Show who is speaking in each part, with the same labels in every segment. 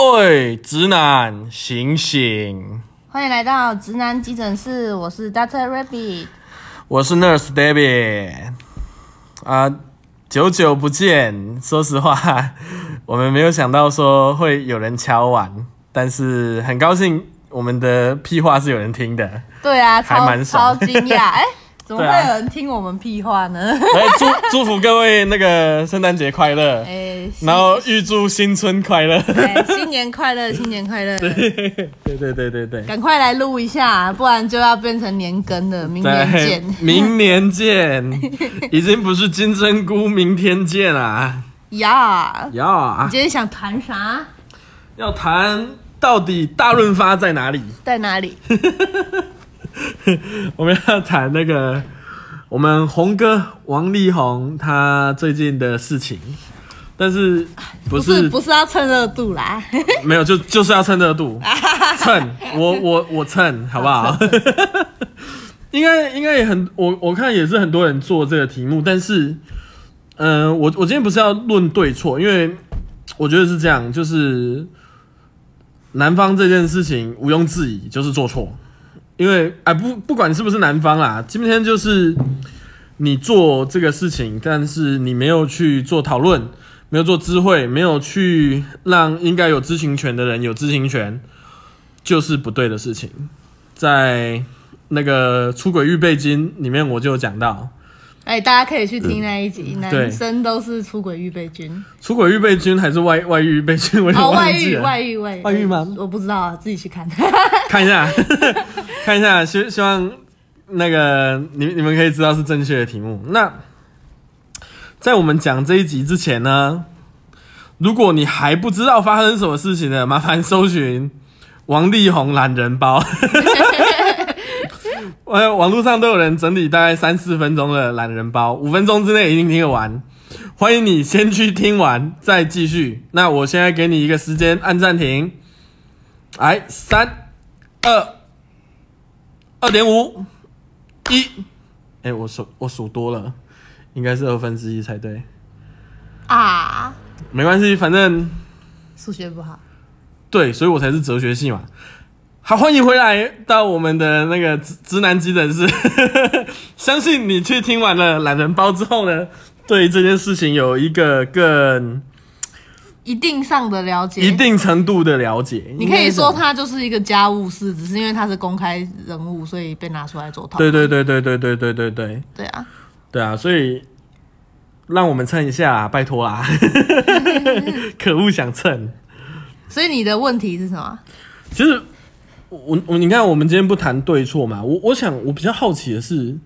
Speaker 1: 喂，直男，醒醒！
Speaker 2: 欢迎来到直男急诊室，我是 Doctor Rabbit。
Speaker 1: 我是 Nurse David。啊，久久不见，说实话，我们没有想到说会有人敲碗，但是很高兴我们的屁话是有人听的。
Speaker 2: 对啊，超
Speaker 1: 还蛮爽
Speaker 2: 超惊讶，哎、怎么会有人听我们屁话呢？
Speaker 1: 来祝祝福各位那个圣诞节快乐，
Speaker 2: 哎、新
Speaker 1: 然后预祝新春快乐。
Speaker 2: 哎新年快乐，新年快乐！
Speaker 1: 对对对对对，
Speaker 2: 赶快来录一下，不然就要变成年更了。明年
Speaker 1: 在
Speaker 2: 见
Speaker 1: 明年见，已经不是金针菇，明天见啊！
Speaker 2: 呀！
Speaker 1: 要啊
Speaker 2: 你，今天想谈啥？
Speaker 1: 要谈到底大润发在哪里？
Speaker 2: 在哪里？
Speaker 1: 我们要谈那个我们红哥王力宏他最近的事情，但是不
Speaker 2: 不
Speaker 1: 是
Speaker 2: 是不是要蹭热度啦，
Speaker 1: 没有就就是要蹭热度，蹭我我我蹭好不好？应该应该也很我我看也是很多人做这个题目，但是嗯、呃我我今天不是要论对错，因为我觉得是这样，就是男方这件事情毋庸置疑就是做错，因为哎不不管是不是男方啦，今天就是你做这个事情，但是你没有去做讨论，没有做知会，没有去让应该有知情权的人有知情权，就是不对的事情。在那个出轨预备金里面，我就有讲到，
Speaker 2: 哎，大家可以去听那一集，
Speaker 1: 对
Speaker 2: 男生都是出轨预备军。
Speaker 1: 出轨预备军还是外外遇预备军，我
Speaker 2: 哦，外遇。外遇，外遇，
Speaker 1: 外遇吗
Speaker 2: 我不知道啊，自己去看。
Speaker 1: 看一下，看一下，希希望那个你你们可以知道是正确的题目。那在我们讲这一集之前呢，如果你还不知道发生什么事情呢，麻烦搜寻王力宏懒人包。呃，网络上都有人整理大概三四分钟的懒人包，五分钟之内一定听得完。欢迎你先去听完再继续。那我现在给你一个时间，按暂停。来，三、二、二点五、一。哎，我数我数多了，应该是二分之一才对。
Speaker 2: 啊，
Speaker 1: 没关系，反正
Speaker 2: 数学不好。
Speaker 1: 对，所以我才是哲学系嘛。好，欢迎回来到我们的那个直直男急诊室。相信你去听完了懒人包之后呢，对这件事情有一个更
Speaker 2: 一定上的了解，
Speaker 1: 一定程度的了解。
Speaker 2: 你可以说他就是一个家务事，只是因为他是公开人物，所以被拿出来做讨
Speaker 1: 对
Speaker 2: 论。
Speaker 1: 对对对对对对对对
Speaker 2: 对啊，
Speaker 1: 对啊，所以让我们蹭一下，拜托啦！可恶，想蹭。
Speaker 2: 所以你的问题是什么？
Speaker 1: 其实我我你看，我们今天不谈对错嘛，我我想我比较好奇的是，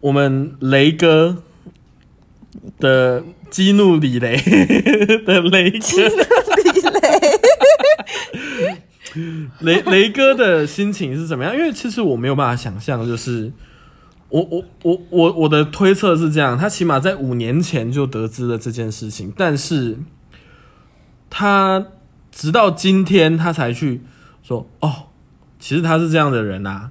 Speaker 1: 我们雷哥的激怒李雷的雷哥，雷雷哥的心情是怎么样？因为其实我没有办法想象，就是我我我我我的推测是这样，他起码在五年前就得知了这件事情，但是他直到今天他才去说哦，其实他是这样的人啊。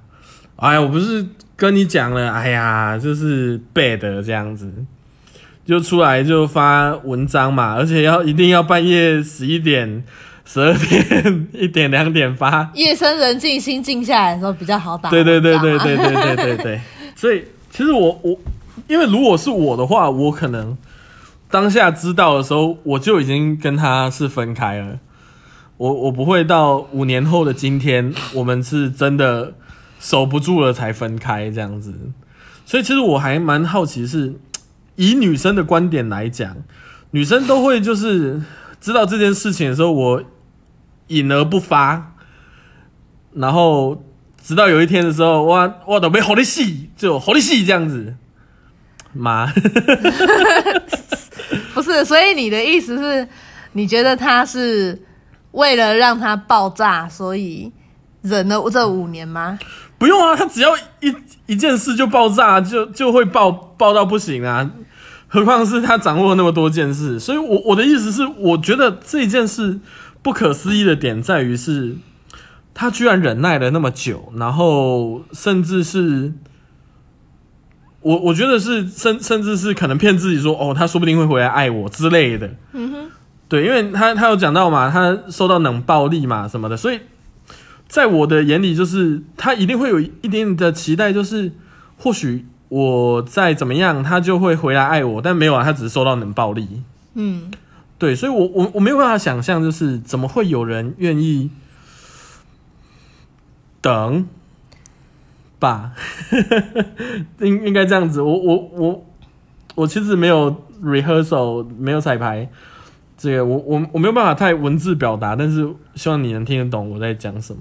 Speaker 1: 哎呀，我不是跟你讲了，哎呀，就是 bad 这样子，就出来就发文章嘛，而且要一定要半夜十一点、十二点、一点、两点发，
Speaker 2: 夜深人静，心静下来的时候比较好打。
Speaker 1: 对对对对对对对对对，所以其实我我，因为如果是我的话，我可能当下知道的时候，我就已经跟他是分开了。我我不会到五年后的今天，我们是真的守不住了才分开这样子。所以其实我还蛮好奇是，以女生的观点来讲，女生都会就是知道这件事情的时候，我隐而不发，然后直到有一天的时候，哇哇都被好利戏，就好利戏这样子，妈，
Speaker 2: 不是，所以你的意思是，你觉得他是为了让他爆炸，所以忍了这五年吗？
Speaker 1: 不用啊，他只要一一件事就爆炸，就就会爆爆到不行啊，何况是他掌握那么多件事，所以我我的意思是，我觉得这件事不可思议的点在于是，他居然忍耐了那么久，然后甚至是。我我觉得是甚甚至是可能骗自己说哦，他说不定会回来爱我之类的。嗯哼，对，因为他他有讲到嘛，他受到冷暴力嘛什么的，所以在我的眼里，就是他一定会有一点点的期待，就是或许我再怎么样，他就会回来爱我，但没有啊，他只是受到冷暴力。
Speaker 2: 嗯，
Speaker 1: 对，所以我我我没有办法想象，就是怎么会有人愿意等吧？应应该这样子。我我我我其实没有 rehearsal，没有彩排，这个我我我没有办法太文字表达，但是希望你能听得懂我在讲什么。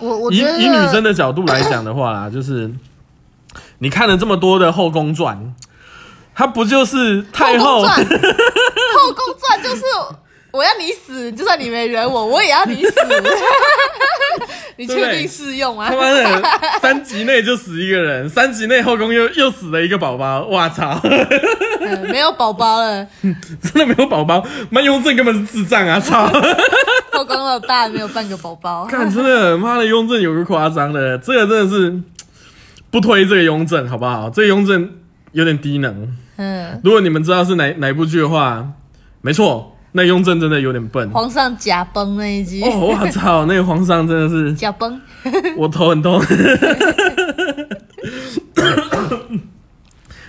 Speaker 1: 以
Speaker 2: 我我以
Speaker 1: 以女生的角度来讲的话啦，就是你看了这么多的《后宫传》，它不就是太后
Speaker 2: 后宫传，后宫传就是我要你死，就算你没惹我，我也要你死。你确定适用啊
Speaker 1: 他？妈的，三集内就死一个人，三集内后宫又又死了一个宝宝，哇操！
Speaker 2: 嗯没有宝宝了，
Speaker 1: 真的没有宝宝，妈雍正根本是智障啊！操！
Speaker 2: 后宫老大没有半个宝宝。
Speaker 1: 看真的，妈的雍正有个夸张的，这个真的是不推这个雍正好不好？这个雍正有点低能。
Speaker 2: 嗯，
Speaker 1: 如果你们知道是哪哪部剧的话，没错，那雍正真的有点笨。
Speaker 2: 皇上假崩那一集，
Speaker 1: 哦，我操，那个皇上真的是
Speaker 2: 假崩。
Speaker 1: 我头很痛。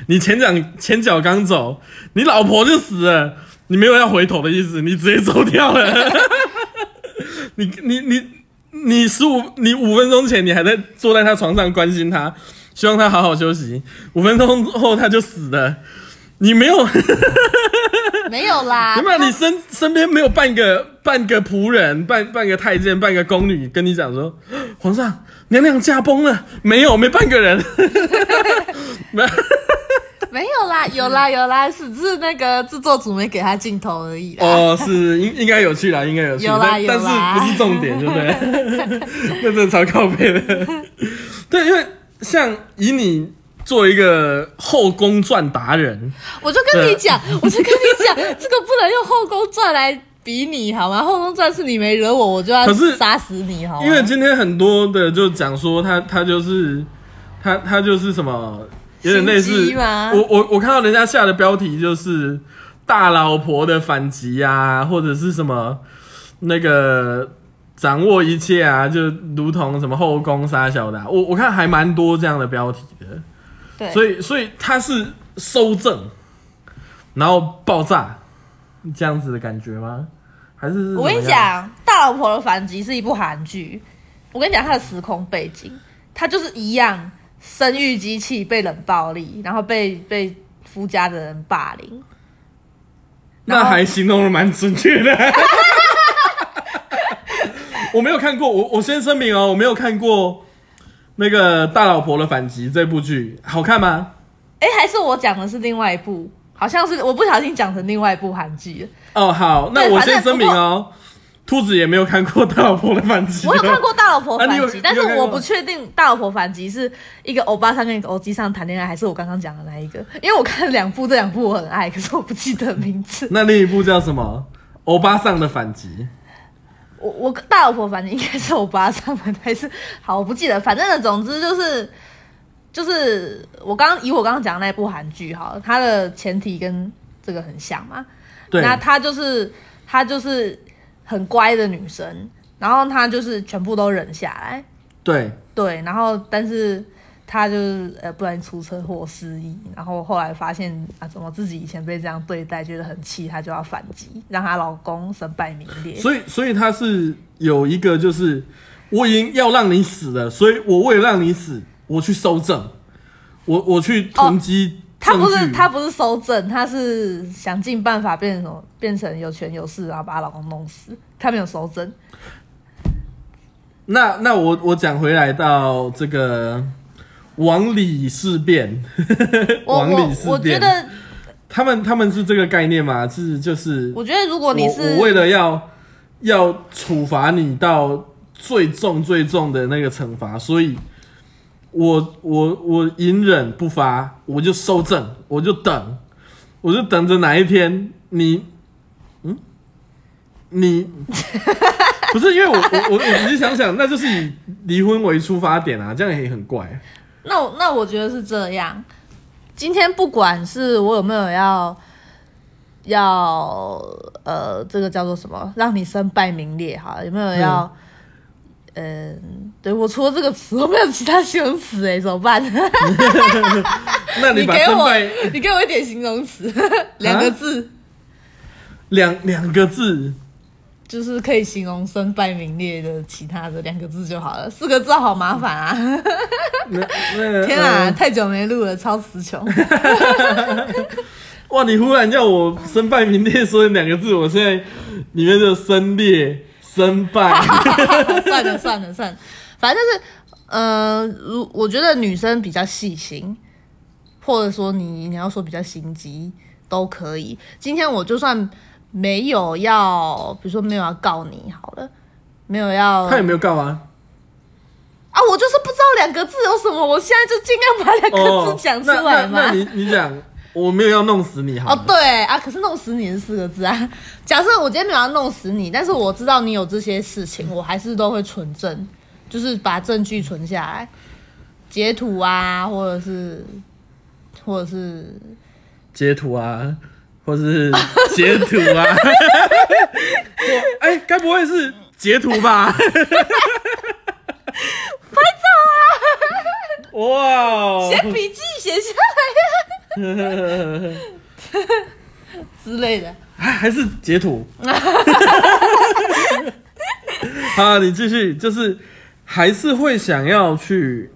Speaker 1: 你前脚前脚刚走，你老婆就死了，你没有要回头的意思，你直接走掉了。你你你你十五你五分钟前你还在坐在他床上关心他，希望他好好休息，五分钟后他就死了。你没有，
Speaker 2: 没有啦，
Speaker 1: 有没有？你身身边没有半个半个仆人、半半个太监、半个宫女跟你讲说，皇上娘娘驾崩了，没有，没半个人。没 有
Speaker 2: 没有啦，有啦有啦，只是那个制作组没给他镜头而已。
Speaker 1: 哦，是应应该有趣啦，应该有趣，
Speaker 2: 有啦
Speaker 1: 但但
Speaker 2: 有啦
Speaker 1: 是不是重点，对不对？那真的超靠背的。对，因为像以你做一个后宫传达人，
Speaker 2: 我就跟你讲，我就跟你讲，这个不能用《后宫传》来比拟好吗？《后宫传》是你没惹我，我就要杀死你好吗？
Speaker 1: 因为今天很多的就讲说他他就是他他就是什么，有点类似我我我看到人家下的标题就是大老婆的反击啊，或者是什么那个掌握一切啊，就如同什么后宫杀小的啊、我我看还蛮多这样的标题的，
Speaker 2: 对，
Speaker 1: 所以所以他是收正，然后爆炸这样子的感觉吗？还是是
Speaker 2: 我跟你讲，《大老婆的反击》是一部韩剧。我跟你讲，它的时空背景，它就是一样，生育机器被冷暴力，然后被被夫家的人霸凌。
Speaker 1: 那还形容的蛮准确的。我没有看过，我我先声明哦，我没有看过那个《大老婆的反击》这部剧，好看吗？
Speaker 2: 哎，还是我讲的是另外一部，好像是我不小心讲成另外一部韩剧了。
Speaker 1: 哦，好，那我先声明哦，兔子也没有看过《大老婆的反击》，
Speaker 2: 我有看过《大老婆反击
Speaker 1: 啊》，
Speaker 2: 但是我不确定《大老婆反击》是一个欧巴桑跟一个欧基上谈恋爱，还是我刚刚讲的那一个。因为我看了两部，这两部我很爱，可是我不记得名字。
Speaker 1: 那另一部叫什么？欧巴桑的反击。
Speaker 2: 我我大老婆反正应该是我爸上门，还是好我不记得，反正呢，总之就是就是我刚以我刚刚讲的那部韩剧哈，它的前提跟这个很像嘛。
Speaker 1: 对，
Speaker 2: 那她就是她就是很乖的女生，然后她就是全部都忍下来，
Speaker 1: 对，
Speaker 2: 对，然后但是她就是呃，不然出车祸失忆，然后后来发现啊，怎么自己以前被这样对待，觉得很气，她就要反击，让她老公身败名裂。
Speaker 1: 所以所以他是有一个就是我已经要让你死了，所以我为了让你死，我去收证，我我去囤积
Speaker 2: 他。不是他不是收证，他是想尽办法变成什么，变成有权有势，然后把她老公弄死。他没有收证，
Speaker 1: 那那我我讲回来到这个王李事变，
Speaker 2: 我
Speaker 1: 王李事变，
Speaker 2: 我觉得，
Speaker 1: 他们他们是这个概念嘛？是就是
Speaker 2: 我觉得如果你是
Speaker 1: 我我为了要要处罚你到最重最重的那个惩罚，所以我我我隐忍不发，我就收证，我就等，我就等着哪一天你，嗯，你 不是因为我我我我仔细想想，那就是以离婚为出发点啊，这样也很怪。
Speaker 2: 那我那我觉得是这样。今天不管是我有没有要要呃，这个叫做什么？让你身败名裂哈？有没有要？嗯，对我除了这个词，我没有其他形容词哎，怎么办？
Speaker 1: 那你把
Speaker 2: 给我，你给我一点形容词，两个字，
Speaker 1: 两两个字，
Speaker 2: 就是可以形容身败名裂的其他的两个字就好了，四个字好麻烦啊！天啊，
Speaker 1: 呃
Speaker 2: 太久没录了，超词穷。
Speaker 1: 哇！你忽然叫我身败名裂，说两个字，我现在里面就身裂、身败。
Speaker 2: 算了算了算了，反正就是，呃，如我觉得女生比较细心，或者说你你要说比较心机都可以。今天我就算没有要，比如说没有要告你好了，没有要
Speaker 1: 他有没有告啊？
Speaker 2: 啊，我就是不知道两个字有什么，我现在就尽量把两个字讲出来
Speaker 1: 哦那那你你讲，我没有要弄死你，好
Speaker 2: 哦
Speaker 1: 了，
Speaker 2: 对啊，可是弄死你是四个字啊。假设我今天没有要弄死你，但是我知道你有这些事情，我还是都会存证，就是把证据存下来，截图啊，或者是或者是
Speaker 1: 截图啊，或是截图啊。我哎，该不会是截图吧？
Speaker 2: 拍照啊，
Speaker 1: 哇哦！
Speaker 2: 写笔记写下来呀、之类的。
Speaker 1: 还还是截图。好，你继续，就是还是会想要去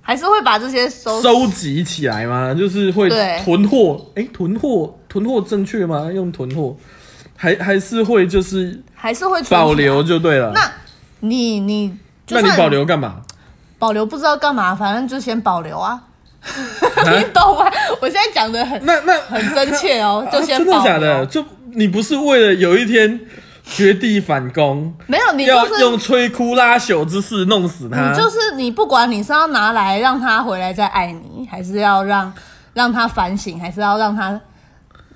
Speaker 2: 还是会把这些收
Speaker 1: 收集起来吗？就是会囤货？哎、囤货，囤货正确吗？用囤货，还还是会就是
Speaker 2: 还是会
Speaker 1: 保。留就对了。
Speaker 2: 那你你就
Speaker 1: 那你保留干嘛？
Speaker 2: 保留不知道干嘛，反正就先保留啊。你懂吗？我现在讲的很
Speaker 1: 那那
Speaker 2: 很真切哦，就先
Speaker 1: 啊真的。假的？就你不是为了有一天绝地反攻，
Speaker 2: 没有，你
Speaker 1: 要
Speaker 2: 就是
Speaker 1: 用摧枯拉朽之势弄死他？
Speaker 2: 你就是你，不管你是要拿来让他回来再爱你，还是要让让他反省，还是要让他，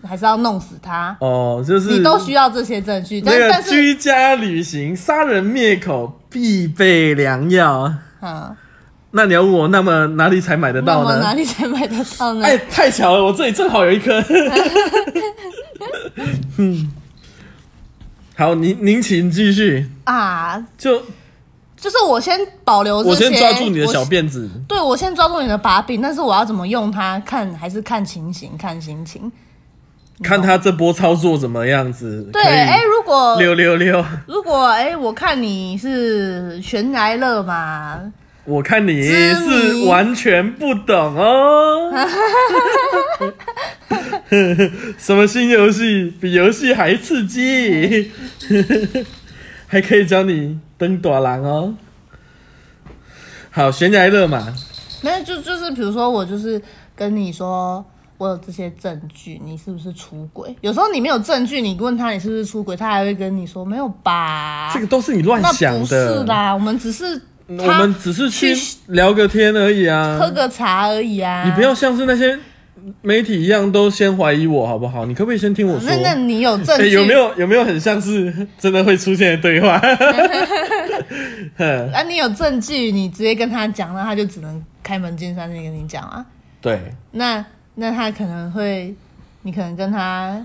Speaker 2: 还是要弄死他，
Speaker 1: 哦，就是
Speaker 2: 你都需要这些证据。但
Speaker 1: 那个
Speaker 2: 但是，
Speaker 1: 居家旅行杀人灭口必备良药。
Speaker 2: 嗯，
Speaker 1: 那你要问我，那么哪里才买得到呢？
Speaker 2: 哪里才买得到呢？
Speaker 1: 哎，太巧了，我这里正好有一颗。嗯，好，您您请继续。
Speaker 2: 啊，
Speaker 1: 就
Speaker 2: 就是我先保留这些，
Speaker 1: 我先抓住你的小
Speaker 2: 我
Speaker 1: 辫子。
Speaker 2: 对我先抓住你的把柄，但是我要怎么用它，看还是看情形，看心情。
Speaker 1: 看他这波操作怎么样子。
Speaker 2: 对，哎、如果
Speaker 1: 六六六，
Speaker 2: 如果哎、我看你是悬崖勒马，
Speaker 1: 我看你是完全不懂哦。什么新游戏比游戏还刺激？还可以教你登短廊哦。好，悬崖勒马，
Speaker 2: 没有就就是比如说我就是跟你说。我有这些证据，你是不是出轨？有时候你没有证据，你问他你是不是出轨，他还会跟你说没有吧？
Speaker 1: 这个都是你乱
Speaker 2: 那
Speaker 1: 想
Speaker 2: 不是
Speaker 1: 的。
Speaker 2: 啦，我们只是
Speaker 1: 我们只是去
Speaker 2: 去
Speaker 1: 聊个天而已啊。
Speaker 2: 喝个茶而已啊。
Speaker 1: 你不要像是那些媒体一样，都先怀疑我好不好？你可不可以先听我说？
Speaker 2: 那那你有证据、
Speaker 1: 欸 有没？有有没有很像是真的会出现的对话？那
Speaker 2: 啊，你有证据，你直接跟他讲，那他就只能开门见山的跟你讲啊。
Speaker 1: 对，
Speaker 2: 那那他可能会，你可能跟他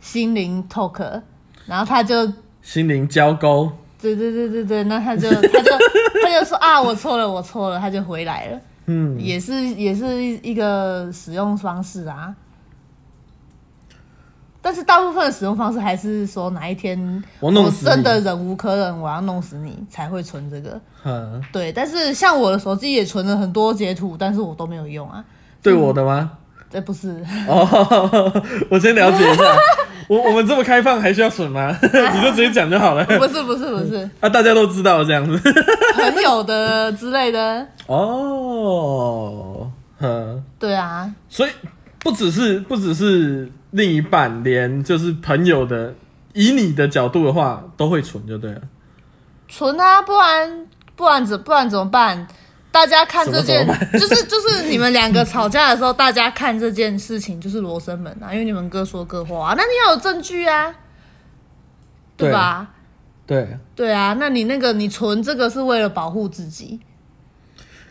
Speaker 2: 心灵 talk，然后他就，
Speaker 1: 心灵交沟。
Speaker 2: 对对对对对，那他就 他就他就说啊，我错了，我错了，他就回来了，
Speaker 1: 嗯，
Speaker 2: 也是也是一个使用方式啊。但是大部分的使用方式还是说哪一天
Speaker 1: 我
Speaker 2: 真的忍无可忍，我要弄死你才会存这个。
Speaker 1: 哼，
Speaker 2: 对，但是像我的手机也存了很多截图，但是我都没有用啊。
Speaker 1: 对我的吗？
Speaker 2: 这不是，
Speaker 1: 哦，我先了解一下。我我们这么开放，还需要损吗？你就直接讲就好了。
Speaker 2: 不是，不是，不是
Speaker 1: 啊，大家都知道这样子。
Speaker 2: 朋友的之类的。
Speaker 1: 哦，哼，
Speaker 2: 对啊，
Speaker 1: 所以不只是不只是另一半，连就是朋友的，以你的角度的话，都会存就对了。
Speaker 2: 存啊，不然不然怎不然怎么办？大家看这件就是就是你们两个吵架的时候，大家看这件事情就是罗生门啊，因为你们各说各话、啊，那你要有证据啊，对
Speaker 1: 对
Speaker 2: 吧？
Speaker 1: 对，
Speaker 2: 对啊，那你那个你存这个是为了保护自己，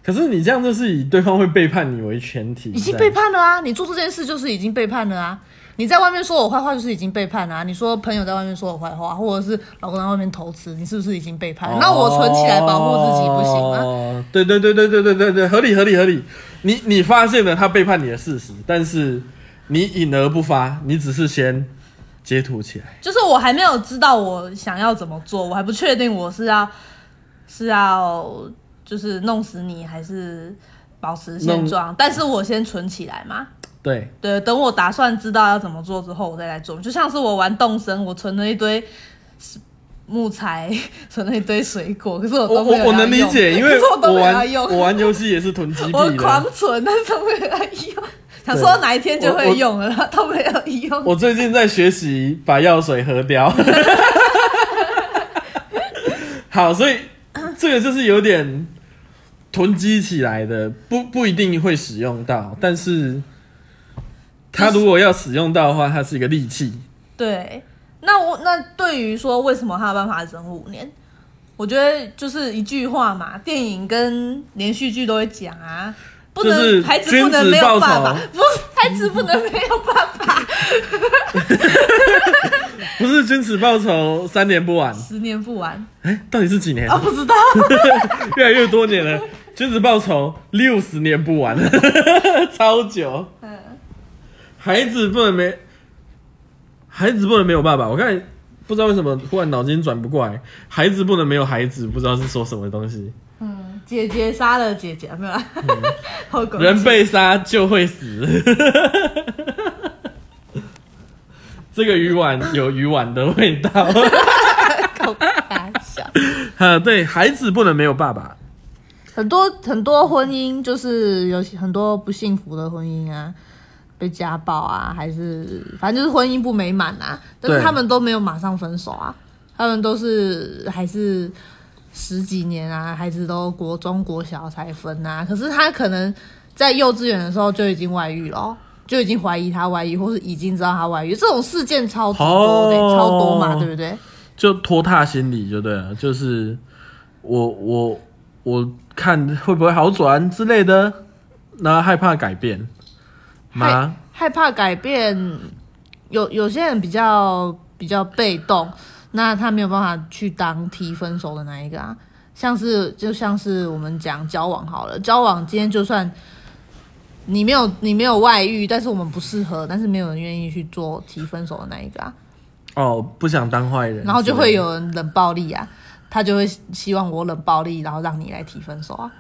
Speaker 1: 可是你这样就是以对方会背叛你为前提，
Speaker 2: 已经背叛了啊！你做这件事就是已经背叛了啊！你在外面说我坏话，就是已经背叛啊！你说朋友在外面说我坏话，或者是老公在外面偷吃，你是不是已经背叛？那我存起来保护自己不行吗？
Speaker 1: 哦，对对对对对对对对，合理合理合理。你你发现了他背叛你的事实，但是你隐而不发，你只是先截图起来。
Speaker 2: 就是我还没有知道我想要怎么做，我还不确定我是要是要就是弄死你，还是保持现状。但是我先存起来嘛。
Speaker 1: 对
Speaker 2: 对，等我打算知道要怎么做之后，我再来做。就像是我玩动森，我存了一堆木材，存了一堆水果，可是我都没有
Speaker 1: 我我能理解，因为
Speaker 2: 我
Speaker 1: 玩我玩游戏也是囤积癖
Speaker 2: 我狂存，但是没有用。想说哪一天就会用了，都没有用。
Speaker 1: 我最近在学习把药水喝掉。好，所以这个就是有点囤积起来的，不不一定会使用到，但是。他如果要使用到的话，它是一个利器。
Speaker 2: 对，那我那对于说为什么他有办法忍五年，我觉得就是一句话嘛，电影跟连续剧都会讲啊，不能孩子不能没有爸爸，不是孩子不能没有爸爸，
Speaker 1: 不是君子报仇三年不晚，
Speaker 2: 十年不晚，
Speaker 1: 哎，到底是几年？
Speaker 2: 啊，不知道，
Speaker 1: 越来越多年了，君子报仇六十年不晚，超久。孩子不能没，孩子不能没有爸爸。我看不知道为什么忽然脑筋转不过来，孩子不能没有孩子，不知道是说什么东西。
Speaker 2: 嗯，姐姐杀了姐姐，没有。
Speaker 1: 人被杀就会死。这个鱼丸有鱼丸的味道。
Speaker 2: 搞大笑。
Speaker 1: 啊，对孩子不能没有爸爸。
Speaker 2: 很多很多婚姻就是有很多不幸福的婚姻啊。被家暴啊，还是反正就是婚姻不美满啊，但是他们都没有马上分手啊，他们都是还是十几年啊，孩子都国中国小才分啊。可是他可能在幼稚园的时候就已经外遇了，就已经怀疑他外遇，或是已经知道他外遇，这种事件超多的，超多嘛，对不对？
Speaker 1: 就拖沓心理就对了，就是我我我看会不会好转之类的，那害怕改变。
Speaker 2: 害害怕改变，有有些人比较比较被动，那他没有办法去当提分手的那一个啊。像是就像是我们讲交往好了，交往今天就算你没有你没有外遇，但是我们不适合，但是没有人愿意去做提分手的那一个啊。
Speaker 1: 哦，不想当坏人，
Speaker 2: 然后就会有人冷暴力啊，他就会希望我冷暴力，然后让你来提分手啊。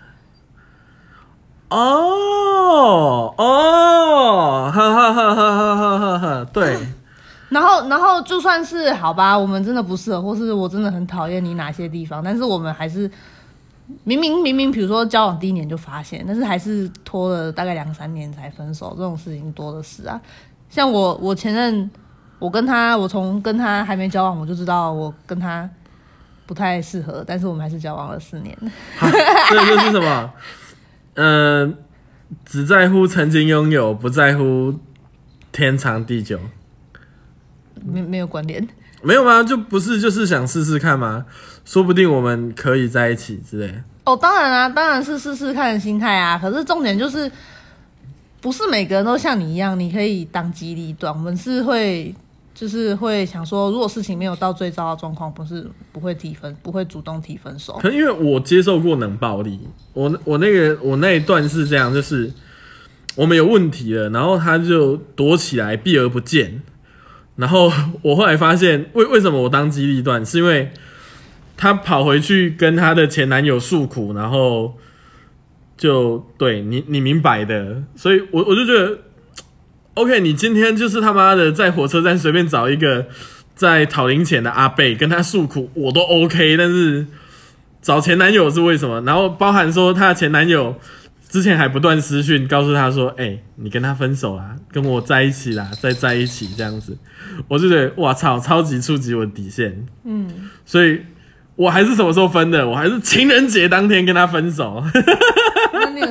Speaker 1: 哦哦，哈哈哈哈哈哈哈！对，
Speaker 2: 然后然后就算是好吧，我们真的不适合，或是我真的很讨厌你哪些地方，但是我们还是明明明明，比如说交往第一年就发现，但是还是拖了大概两三年才分手，这种事情多的是啊。像我我前任，我跟他，我从跟他还没交往，我就知道我跟他不太适合，但是我们还是交往了四年。
Speaker 1: 这又是什么？嗯，只在乎曾经拥有，不在乎天长地久。
Speaker 2: 没没有关联？
Speaker 1: 没有吗？就不是就是想试试看吗？说不定我们可以在一起之类。
Speaker 2: 哦，当然啊，当然是试试看的心态啊。可是重点就是，不是每个人都像你一样，你可以当机立断。我们是会。就是会想说，如果事情没有到最糟的状况，不是不会提分，不会主动提分手。
Speaker 1: 可能因为我接受过冷暴力，我我那个我那一段是这样，就是我们有问题了，然后他就躲起来避而不见，然后 我后来发现，为为什么我当机立断，是因为他跑回去跟他的前男友诉苦，然后就对你你明白的，所以我我就觉得。OK，你今天就是他妈的在火车站随便找一个在讨零钱的阿贝跟他诉苦，我都 OK。但是找前男友是为什么？然后包含说他的前男友之前还不断私讯告诉他说：“哎，你跟他分手啦，跟我在一起啦，再在一起这样子。”我就觉得哇操，超级触及我的底线。嗯，所以我还是什么时候分的？我还是情人节当天跟他分手。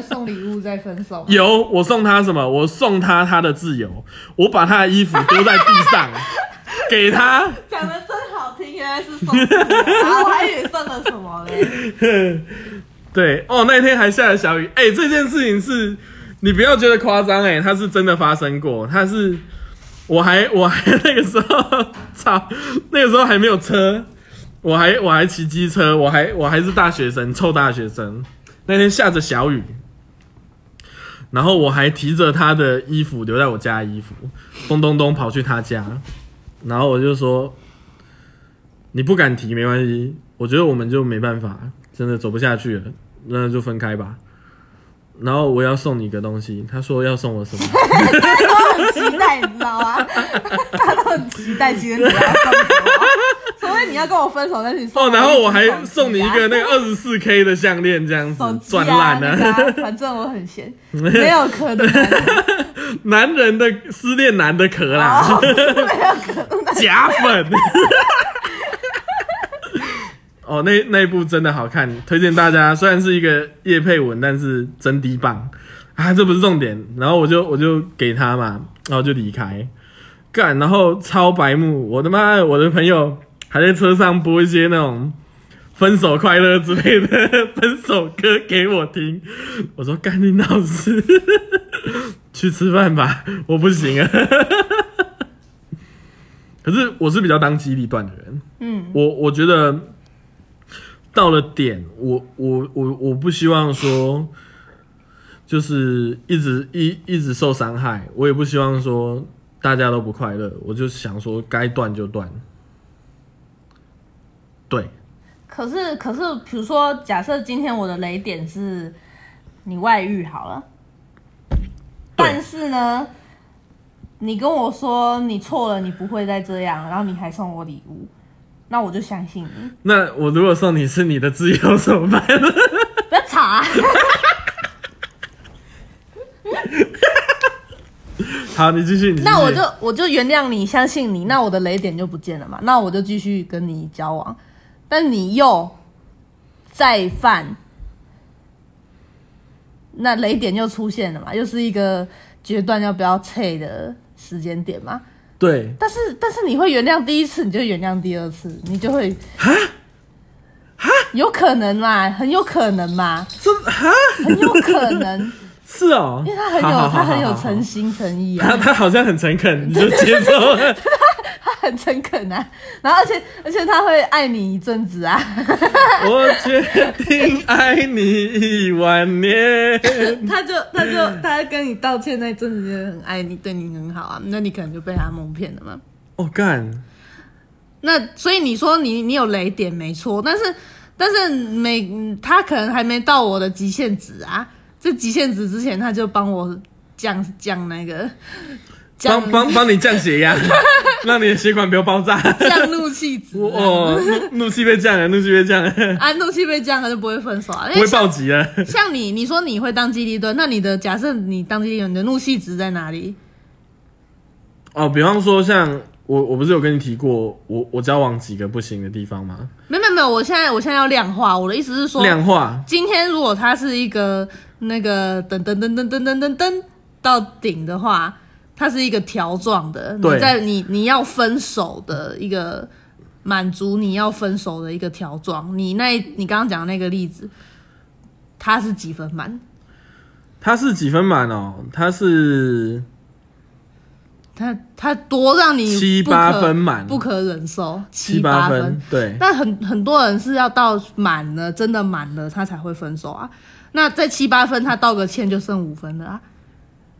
Speaker 2: 送礼物再分手？
Speaker 1: 有，我送他什么？我送他他的自由。我把他的衣服丢在地上，给他。
Speaker 2: 讲的真好听，原来是送啊！我还以为送了什么嘞？
Speaker 1: 对哦，那天还下了小雨。哎，这件事情是，你不要觉得夸张哎，它是真的发生过。它是我还 我还那个时候，操，那个时候还没有车，我还我还骑机车，我还我还是大学生，臭大学生。那天下着小雨，然后我还提着他的衣服留在我家衣服，咚咚咚跑去他家，然后我就说：“你不敢提没关系，我觉得我们就没办法，真的走不下去了，那就分开吧。”然后我要送你一个东西，他说要送我什么？
Speaker 2: 他都很期待，你知道吗？他都很期待今天你要送。你要跟我分手，但是你送
Speaker 1: 哦，
Speaker 2: 我
Speaker 1: 然后我还送你一个那个二十四 K 的项链，这样子赚
Speaker 2: 啊
Speaker 1: 烂了。
Speaker 2: 反正我很闲，没有可能啊，
Speaker 1: 男人的失恋男的壳啦，
Speaker 2: 哦没有可能。
Speaker 1: 假粉。哦，那那一部真的好看，推荐大家。虽然是一个叶佩文，但是真低棒啊，这不是重点。然后我就我就给他嘛，然后就离开，干，然后超白目，我的妈，我的朋友还在车上播一些那种分手快乐之类的分手歌给我听。我说干你老师，去吃饭吧，我不行啊。可是我是比较当机立断的人，
Speaker 2: 嗯，
Speaker 1: 我我觉得到了点，我我我我不希望说就是一直一一直受伤害，我也不希望说大家都不快乐，我就想说该断就断。对，
Speaker 2: 可是可是，比如说，假设今天我的雷点是你外遇好了，但是呢，你跟我说你错了，你不会再这样，然后你还送我礼物，那我就相信你。
Speaker 1: 那我如果送你是你的自由怎么办？
Speaker 2: 不要吵啊！
Speaker 1: 好，你继续，你继续
Speaker 2: 那我就我就原谅你，相信你，那我的雷点就不见了嘛？那我就继续跟你交往，但你又再犯，那雷点又出现了嘛？又是一个决断要不要撤的时间点嘛？
Speaker 1: 对
Speaker 2: 但是但是你会原谅第一次，你就原谅第二次，你就会啊有可能嘛？很有可能嘛？
Speaker 1: 真啊
Speaker 2: 很有可能，
Speaker 1: 是哦，
Speaker 2: 因为他很有
Speaker 1: 好好好
Speaker 2: 他很有诚心诚意
Speaker 1: 他
Speaker 2: 啊。
Speaker 1: 他他好像很诚恳，你 就接受了。
Speaker 2: 他很诚恳啊，然后而且而且他会爱你一阵子啊，
Speaker 1: 我决定爱你一万年。
Speaker 2: 他就他就他跟你道歉那一阵子就很爱你，对你很好啊，那你可能就被他蒙骗了嘛。
Speaker 1: 哦干，
Speaker 2: 那所以你说你你有雷点没错，但是但是每他可能还没到我的极限值啊，这极限值之前他就帮我降降那个 降
Speaker 1: 帮帮帮你降血压，让你的血管不要爆炸。
Speaker 2: 降 怒气值啊、
Speaker 1: 哦，怒怒气被降了，怒气被降了，
Speaker 2: 啊，怒气被降了就不会分手啊，
Speaker 1: 不会暴击了。
Speaker 2: 像你，你说你会当机立断，那你的假设你当机立断，你的怒气值在哪里？
Speaker 1: 哦，比方说像我，我不是有跟你提过，我我交往几个不行的地方吗？
Speaker 2: 没有没有没有，我现在我现在要量化，我的意思是说，
Speaker 1: 量化，
Speaker 2: 今天如果他是一个那个噔噔噔噔噔噔噔噔到顶的话，它是一个条状的，你在你你要分手的一个满足你要分手的一个条状。你那你刚刚讲的那个例子，它是几分满？
Speaker 1: 它是几分满哦？它是
Speaker 2: 它它多让你
Speaker 1: 七八分满
Speaker 2: 不可忍受，
Speaker 1: 七
Speaker 2: 八
Speaker 1: 分，对，
Speaker 2: 但很很多人是要到满了，真的满了，他才会分手啊。那在七八分，他道个歉就剩五分了啊，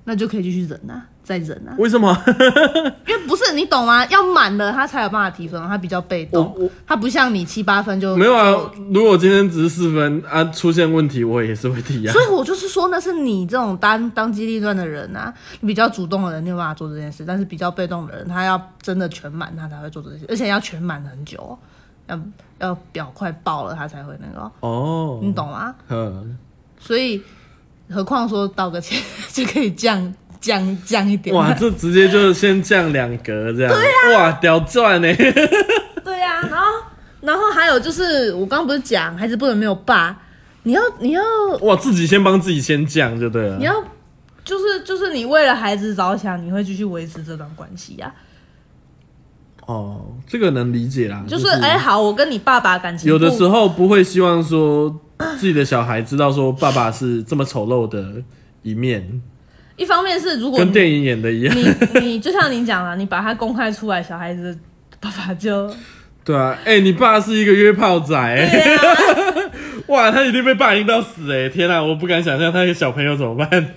Speaker 2: 那就可以继续忍啊，再忍啊。
Speaker 1: 为什么？
Speaker 2: 因为不是你懂吗？要满了他才有办法提分，他比较被动他不像你七八分就
Speaker 1: 没有啊。如果今天只是四分啊，出现问题我也是会提啊
Speaker 2: 所。以我就是说，那是你这种当当机立断的人啊，你比较主动的人，你有办法做这件事；但是比较被动的人，他要真的全满，他才会做这件事，而且要全满很久哦，要要表快爆了，他才会那个哦，
Speaker 1: 哦，
Speaker 2: 你懂吗？
Speaker 1: 嗯，
Speaker 2: 所以，何况说道个歉就可以降降降一点。
Speaker 1: 哇，这直接就先降两格这样，对
Speaker 2: 啊
Speaker 1: 哇，屌赚呢！
Speaker 2: 对呀、然后然后还有就是，我刚刚不是讲孩子不能没有爸，你要你要
Speaker 1: 哇，自己先帮自己先降就对了。
Speaker 2: 你要就是就是你为了孩子着想，你会继续维持这段关系呀、
Speaker 1: 哦，这个能理解啦，
Speaker 2: 就是哎、好，我跟你爸爸感情
Speaker 1: 有的时候不会希望说自己的小孩知道说爸爸是这么丑陋的一面。
Speaker 2: 一方面是如果
Speaker 1: 跟电影演的一样。
Speaker 2: 你你就像你讲了，你把它公开出来，小孩子爸爸就
Speaker 1: 对啊，哎、你爸是一个约炮仔、哇，他一定被霸凌到死哎、天啊，我不敢想象他一个小朋友怎么办。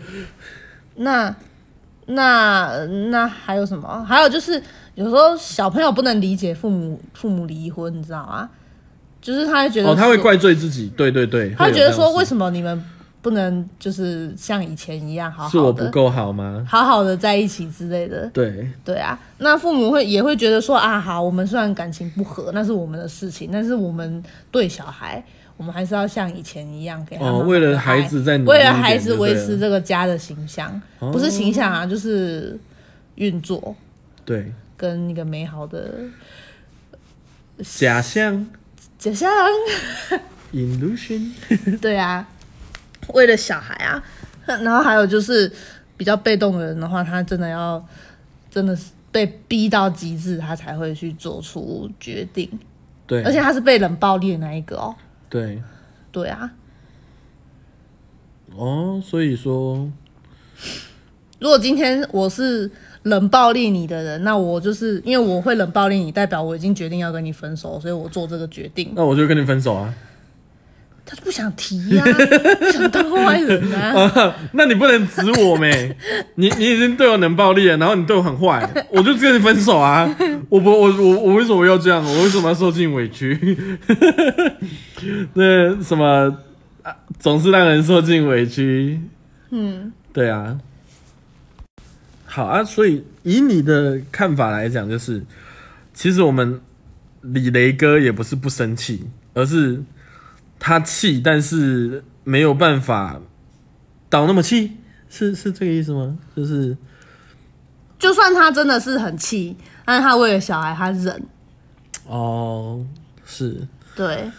Speaker 2: 那那那还有什么？还有就是有时候小朋友不能理解父母父母离婚，你知道吗？就是他会觉得
Speaker 1: 哦，他会怪罪自己，对对对，
Speaker 2: 他会觉得说，为什么你们不能就是像以前一样好
Speaker 1: 是我不够好吗？
Speaker 2: 好好的在一起之类的？
Speaker 1: 对，
Speaker 2: 对啊，那父母会也会觉得说啊，好，我们虽然感情不和，那是我们的事情，但是我们对小孩，我们还是要像以前一样给他
Speaker 1: 为了孩子在
Speaker 2: 为了孩子维持这个家的形象，
Speaker 1: 哦
Speaker 2: 不是形象啊，就是运作
Speaker 1: 对。
Speaker 2: 跟一个美好的
Speaker 1: 假象
Speaker 2: 假象。
Speaker 1: illusion，
Speaker 2: 对啊，为了小孩啊，然后还有就是比较被动的人的话，他真的要真的是被逼到极致，他才会去做出决定，
Speaker 1: 对，
Speaker 2: 而且他是被冷暴力的那一个哦。
Speaker 1: 对。
Speaker 2: 对啊，
Speaker 1: 哦，所以说
Speaker 2: 如果今天我是冷暴力你的人，那我就是因为我会冷暴力你，代表我已经决定要跟你分手，所以我做这个决定。
Speaker 1: 那我就跟你分手啊。
Speaker 2: 他就不想提呀、不想当坏人啊。
Speaker 1: 啊，那你不能指我没？你你已经对我冷暴力了，然后你对我很坏，我就跟你分手啊！我不我我我为什么要这样？我为什么要受尽委屈？那什么啊，总是让人受尽委屈。
Speaker 2: 嗯，
Speaker 1: 对啊，好啊，所以以你的看法来讲，就是其实我们李雷哥也不是不生气，而是他气，但是没有办法倒那么气，是是这个意思吗？就是
Speaker 2: 就算他真的是很气，但是他为了小孩，他忍。
Speaker 1: 哦，是，
Speaker 2: 对，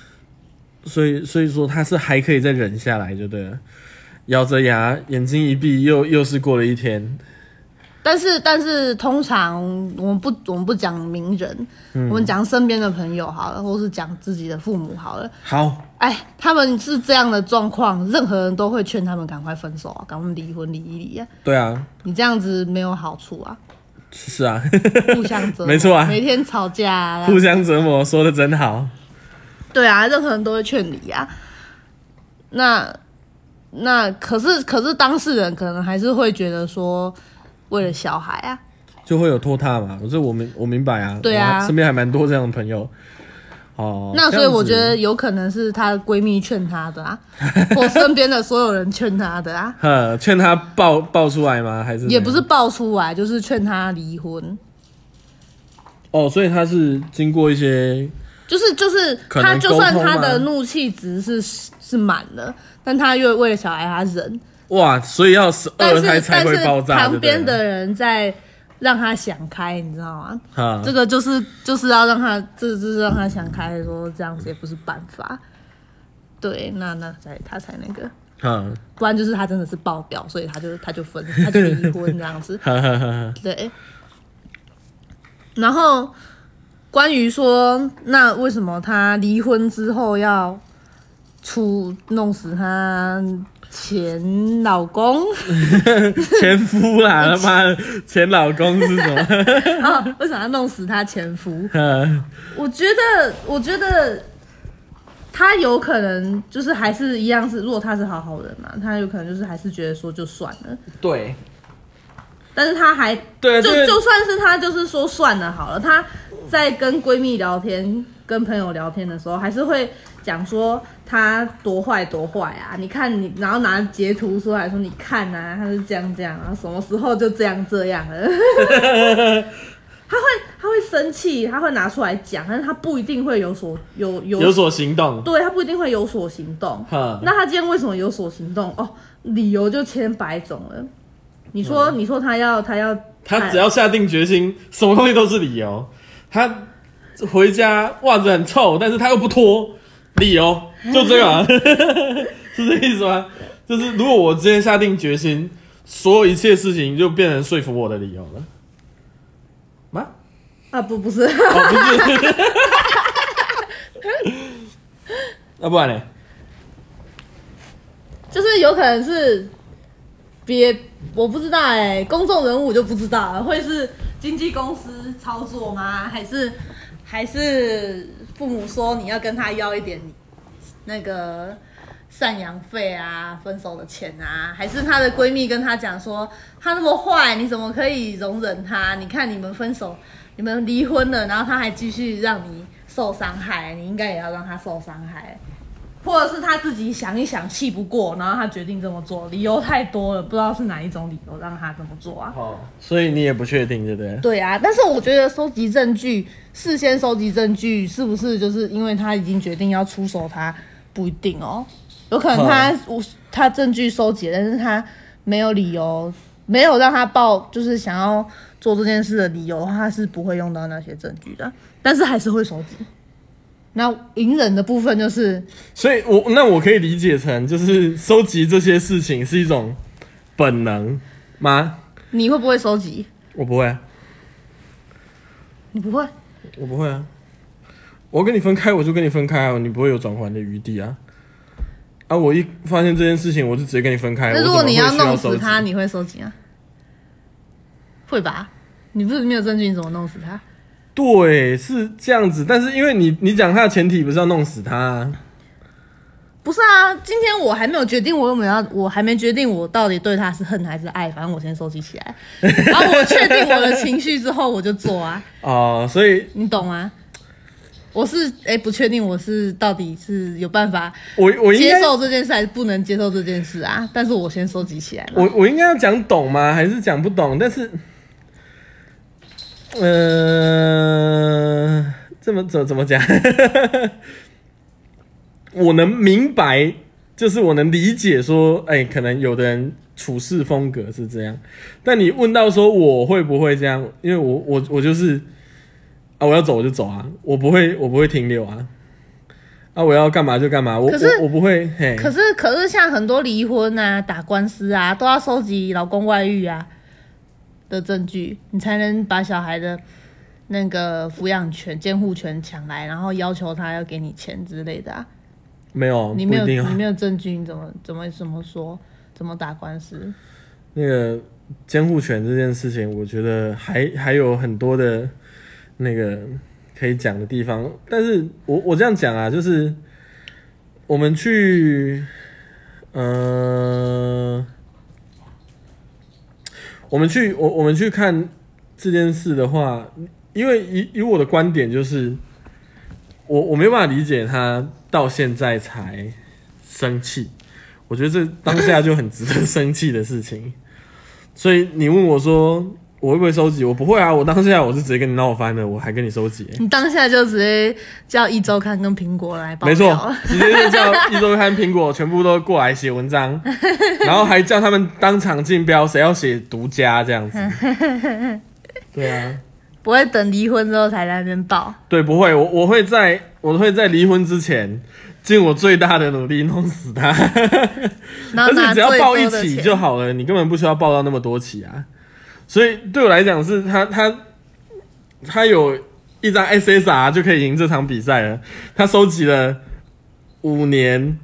Speaker 1: 所以所以说他是还可以再忍下来，就对了，咬着牙，眼睛一闭，又又是过了一天。
Speaker 2: 但是但是通常我们不我们不讲名人，我们讲身边的朋友好了，或是讲自己的父母好了。
Speaker 1: 好，
Speaker 2: 哎，他们是这样的状况，任何人都会劝他们赶快分手啊，赶快离婚离一离啊。
Speaker 1: 对啊，
Speaker 2: 你这样子没有好处啊，
Speaker 1: 是啊，
Speaker 2: 互相折磨，
Speaker 1: 没错啊
Speaker 2: 每天吵架、啊，
Speaker 1: 互相折磨，说的真好。
Speaker 2: 对啊，任何人都会劝离啊。那那可是可是当事人可能还是会觉得说，为了小孩啊，
Speaker 1: 就会有拖沓嘛，这我明我明白啊，
Speaker 2: 对啊。
Speaker 1: 身边还蛮多这样的朋友。哦，
Speaker 2: 那所以我觉得有可能是她闺蜜劝她的啊，我身边的所有人劝她的啊，
Speaker 1: 呵，劝她爆爆出来吗？还是
Speaker 2: 也不是爆出来，就是劝她离婚。
Speaker 1: 哦，所以她是经过一些
Speaker 2: 就是就是，她就算她的怒气值是是满了，但她又为了小孩她忍，
Speaker 1: 哇，所以要
Speaker 2: 是
Speaker 1: 二胎才
Speaker 2: 但是
Speaker 1: 会爆炸，
Speaker 2: 旁边的人在让他想开，你知道吗？
Speaker 1: 哈
Speaker 2: 这个就是就是要让他，这就是让他想开，说这样子也不是办法。对，那那才他才那个，
Speaker 1: 哈
Speaker 2: 不然就是他真的是爆掉，所以他就他就分，他就离婚这样子。对。然后关于说，那为什么他离婚之后要出弄死他前老公？
Speaker 1: 前夫啦，他妈的前老公是什么？
Speaker 2: 啊，为什么要弄死他前夫？我觉得，我觉得他有可能就是还是一样是，如果他是好好人嘛，他有可能就是还是觉得说就算了，
Speaker 1: 对
Speaker 2: 但是她还
Speaker 1: 对，
Speaker 2: 就就算是她就是说算了好了，她在跟闺蜜聊天、跟朋友聊天的时候，还是会讲说她多坏多坏啊！你看你，然后拿截图出来说你看啊，她是这样这样啊，什么时候就这样这样了。他会他会生气，他会拿出来讲，但是他不一定会有所有有
Speaker 1: 有所行动。
Speaker 2: 对他不一定会有所行动。那他今天为什么有所行动？哦，理由就千百种了。你说，你说他要他要
Speaker 1: 嗯他只要下定决心，什么东西都是理由。他回家袜子很臭，但是他又不脱，理由就这个、啊，是这意思吗？就是如果我今天下定决心，所有一切事情就变成说服我的理由了。吗？
Speaker 2: 啊不不是，
Speaker 1: 哦，不是。要、不然呢？
Speaker 2: 就是有可能是别我不知道哎、公众人物就不知道了，会是经纪公司操作吗？还是还是父母说你要跟他要一点那个赡养费啊、分手的钱啊？还是她的闺蜜跟她讲说他那么坏，你怎么可以容忍他？你看你们分手，你们离婚了，然后他还继续让你受伤害，你应该也要让他受伤害。或者是他自己想一想气不过，然后他决定这么做，理由太多了，不知道是哪一种理由让他这么做啊？
Speaker 1: 哦，所以你也不确定，对不对？
Speaker 2: 对啊，但是我觉得收集证据，事先收集证据，是不是就是因为他已经决定要出手他，不一定哦，有可能他我他证据收集，但是他没有理由，没有让他报，就是想要做这件事的理由，他是不会用到那些证据的，但是还是会收集。那隐忍的部分就是，
Speaker 1: 所以我那我可以理解成，就是收集这些事情是一种本能吗？
Speaker 2: 你会不会收集？
Speaker 1: 我不会啊，
Speaker 2: 你不会？
Speaker 1: 我不会啊。我跟你分开，我就跟你分开啊，你不会有转还的余地啊。啊，我一发现这件事情，我就直接跟你分开。
Speaker 2: 那如果你
Speaker 1: 要
Speaker 2: 要弄死他，你会收集啊？会吧？你不是没有证据，你怎么弄死他？
Speaker 1: 对，是这样子。但是因为你你讲他的前提不是要弄死他、啊，
Speaker 2: 不是啊，今天我还没有决定我有没有要，我还没决定我到底对他是恨还是爱，反正我先收集起来，然后我确定我的情绪之后我就做啊，
Speaker 1: 哦、所以
Speaker 2: 你懂吗？我是哎、不确定我是到底是有办法
Speaker 1: 我我应
Speaker 2: 接受这件事还是不能接受这件事啊，但是我先收集起来嘛。
Speaker 1: 我我应该要讲懂吗？还是讲不懂？但是，呃，这么怎怎么讲？我能明白，就是我能理解说，哎、可能有的人处事风格是这样，但你问到说我会不会这样？因为我我我就是啊，我要走我就走啊，我不会我不会停留啊。啊，我要干嘛就干嘛，我
Speaker 2: 可是
Speaker 1: 我我不会，嘿，
Speaker 2: 可是可是像很多离婚啊、打官司啊，都要收集老公外遇啊的证据，你才能把小孩的那个抚养权、监护权抢来，然后要求他要给你钱之类的啊。
Speaker 1: 没有，
Speaker 2: 你没有你没有证据，你怎么怎么怎么说？怎么打官司？
Speaker 1: 那个监护权这件事情，我觉得还还有很多的那个可以讲的地方。但是我我这样讲啊，就是我们去，呃，我们去我我们去看这件事的话，因为以以我的观点就是，我我没办法理解他到现在才生气。我觉得这当下就很值得生气的事情。所以你问我说我会不会收集？我不会啊，我当下我是直接跟你闹翻了，我还跟你收集、
Speaker 2: 你当下就直接叫一周刊跟苹果来报
Speaker 1: 没
Speaker 2: 料
Speaker 1: 错，直接就叫一周刊、苹果全部都过来写文章，然后还叫他们当场竞标，谁要写独家这样子。对啊，
Speaker 2: 不会等离婚之后才在那边报。
Speaker 1: 对，不会，我我会在我会在离婚之前尽我最大的努力弄死他。而且 只要报一起就好了，你根本不需要报到那么多起啊。所以对我来讲，是他他他有一张 SSR 就可以赢这场比赛了。他收集了五年，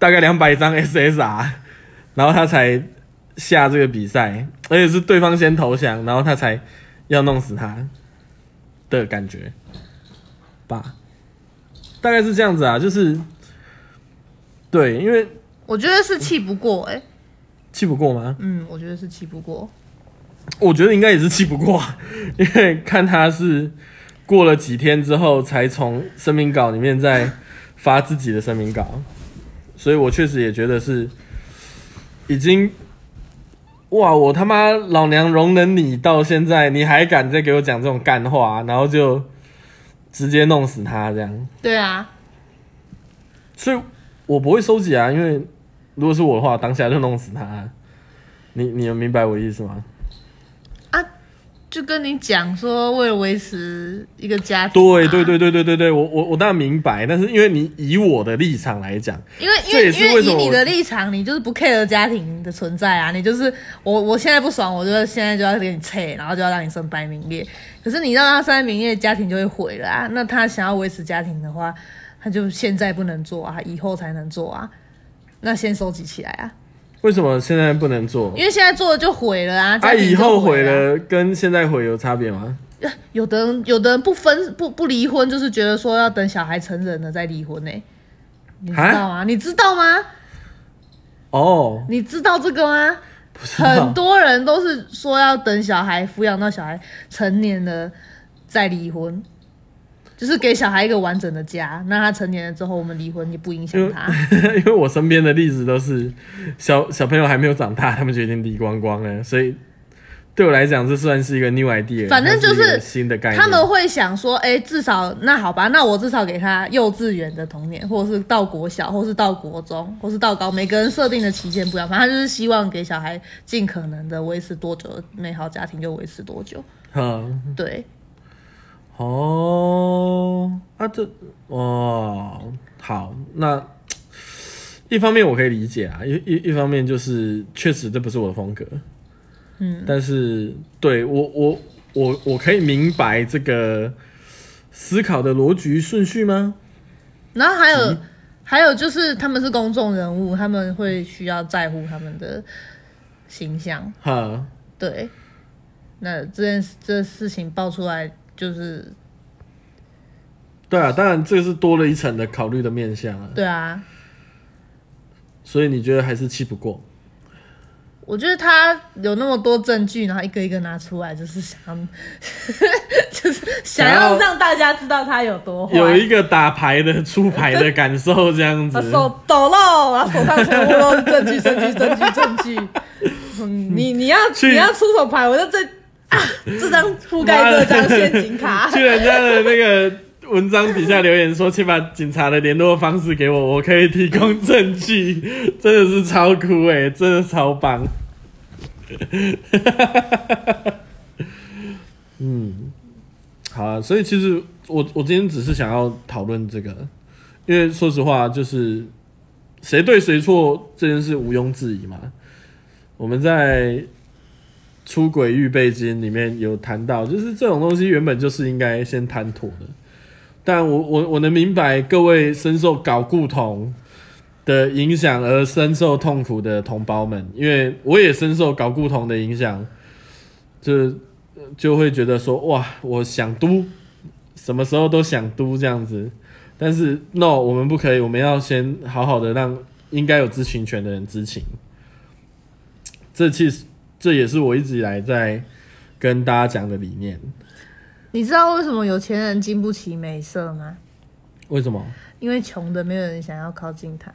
Speaker 1: 大概两百张 SSR，然后他才下这个比赛，而且是对方先投降，然后他才要弄死他的感觉吧。大概是这样子啊，就是对，因为
Speaker 2: 我觉得是气不过哎、
Speaker 1: 气不过吗？
Speaker 2: 嗯，我觉得是气不过。
Speaker 1: 我觉得应该也是气不过，因为看他是过了几天之后才从声明稿里面再发自己的声明稿，所以我确实也觉得是已经哇，我他妈老娘容忍你到现在，你还敢再给我讲这种干话，然后就直接弄死他这样，
Speaker 2: 对啊，
Speaker 1: 所以我不会收集啊，因为如果是我的话，当下就弄死他。你你有明白我的意思吗？
Speaker 2: 就跟你讲说，为了维持一个家庭、
Speaker 1: 对对，对对对对对，我我我当然明白，但是因为你以我的立场来讲，
Speaker 2: 因为因为因为以你的立场，你就是不 care 家庭的存在啊，你就是我我现在不爽，我就现在就要给你撤，然后就要让你身败名裂。可是你让他身败名裂，家庭就会毁了啊。那他想要维持家庭的话，他就现在不能做啊，以后才能做啊。那先收集起来啊。
Speaker 1: 为什么现在不能做？
Speaker 2: 因为现在做了就毁了啊！
Speaker 1: 啊，
Speaker 2: 家庭就
Speaker 1: 以后毁
Speaker 2: 了
Speaker 1: 跟现在毁有差别吗？
Speaker 2: 有的人有的人不分不不离婚，就是觉得说要等小孩成人了再离婚呢、你知道吗？你知道吗？
Speaker 1: 哦，
Speaker 2: 你知道这个吗？很多人都是说要等小孩抚养到小孩成年了再离婚，就是给小孩一个完整的家。那他成年了之后，我们离婚也不影响他。
Speaker 1: 因为我身边的例子都是小小朋友还没有长大，他们就已经离光光了，所以对我来讲，这算是一个 new idea，
Speaker 2: 反正就是
Speaker 1: 新的概念。
Speaker 2: 他们会想说，哎、至少那好吧，那我至少给他幼稚园的童年，或者是到国小，或是到国中，或是到高，每个人设定的期限不一样，反正他就是希望给小孩尽可能的维持多久美好家庭就维持多久。
Speaker 1: 嗯
Speaker 2: 对，
Speaker 1: 哦啊这哦好，那一方面我可以理解啊，一一一方面就是确实这不是我的风格，
Speaker 2: 嗯，
Speaker 1: 但是对我我我我可以明白这个思考的逻辑顺序吗？
Speaker 2: 然后还有还有就是他们是公众人物，他们会需要在乎他们的形象。
Speaker 1: 哈，
Speaker 2: 对，那这件事这事情爆出来，就是
Speaker 1: 对啊，当然这个是多了一层的考虑的面向啊，
Speaker 2: 对啊，
Speaker 1: 所以你觉得还是气不过？
Speaker 2: 我觉得他有那么多证据，然后一个一个拿出来，就是想要，就是想
Speaker 1: 想要
Speaker 2: 要让大家知道他有多坏。
Speaker 1: 有一个打牌的出牌的感受，这样子
Speaker 2: 他。手抖了，然后手上全部都是证据，证据，证据，证据。嗯，你你要你要出手牌，我就这 这张覆盖这张陷阱卡。
Speaker 1: 去人家的那个文章底下留言说，请把警察的联络方式给我，我可以提供证据，真的是超酷哎、真的超棒。嗯，好啊，所以其实我我今天只是想要讨论这个，因为说实话，就是谁对谁错这件事毋庸置疑嘛。我们在出轨预备金里面有谈到，就是这种东西原本就是应该先谈妥的。但我我我能明白各位深受搞故同的影响而深受痛苦的同胞们，因为我也深受搞故同的影响，就就会觉得说哇，我想嘟，什么时候都想嘟这样子。但是 no，我们不可以，我们要先好好的让应该有知情权的人知情。这其实这也是我一直以来在跟大家讲的理念。
Speaker 2: 你知道为什么有钱人经不起美色吗？
Speaker 1: 为什么？
Speaker 2: 因为穷的没有人想要靠近他。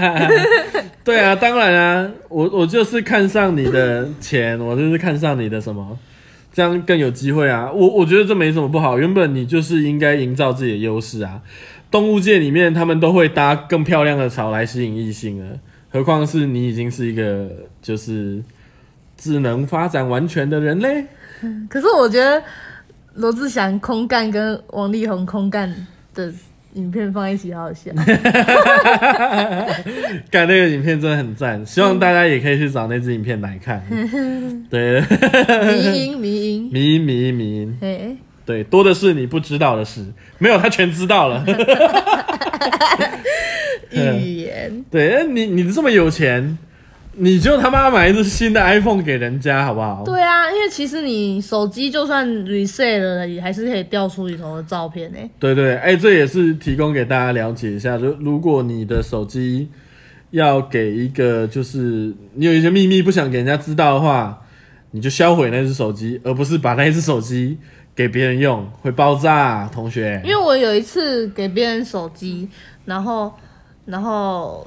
Speaker 1: 对啊，当然啊，我我就是看上你的钱，我就是看上你的什么，这样更有机会啊。我我觉得这没什么不好，原本你就是应该营造自己的优势啊。动物界里面，他们都会搭更漂亮的草来吸引异性了，何况是你已经是一个就是智能发展完全的人类。
Speaker 2: 可是我觉得罗志祥空干跟王力宏空干的影片放一起好好笑。
Speaker 1: 干那个影片真的很赞，希望大家也可以去找那支影片来看。对，
Speaker 2: 迷音迷音，
Speaker 1: 迷迷迷，
Speaker 2: 嘿，
Speaker 1: 对，多的是你不知道的事，没有他全知道了。
Speaker 2: 语言。
Speaker 1: 对，那你你这么有钱，你就他妈买一只新的 iPhone 给人家好不好？
Speaker 2: 对啊，因为其实你手机就算 reset 了，也还是可以调出里头的照片呢、
Speaker 1: 对对，哎、这也是提供给大家了解一下，就如果你的手机要给一个，就是你有一些秘密不想给人家知道的话，你就销毁那只手机，而不是把那只手机给别人用，会爆炸，同学
Speaker 2: 因。为我有一次给别人手机，然后，然后，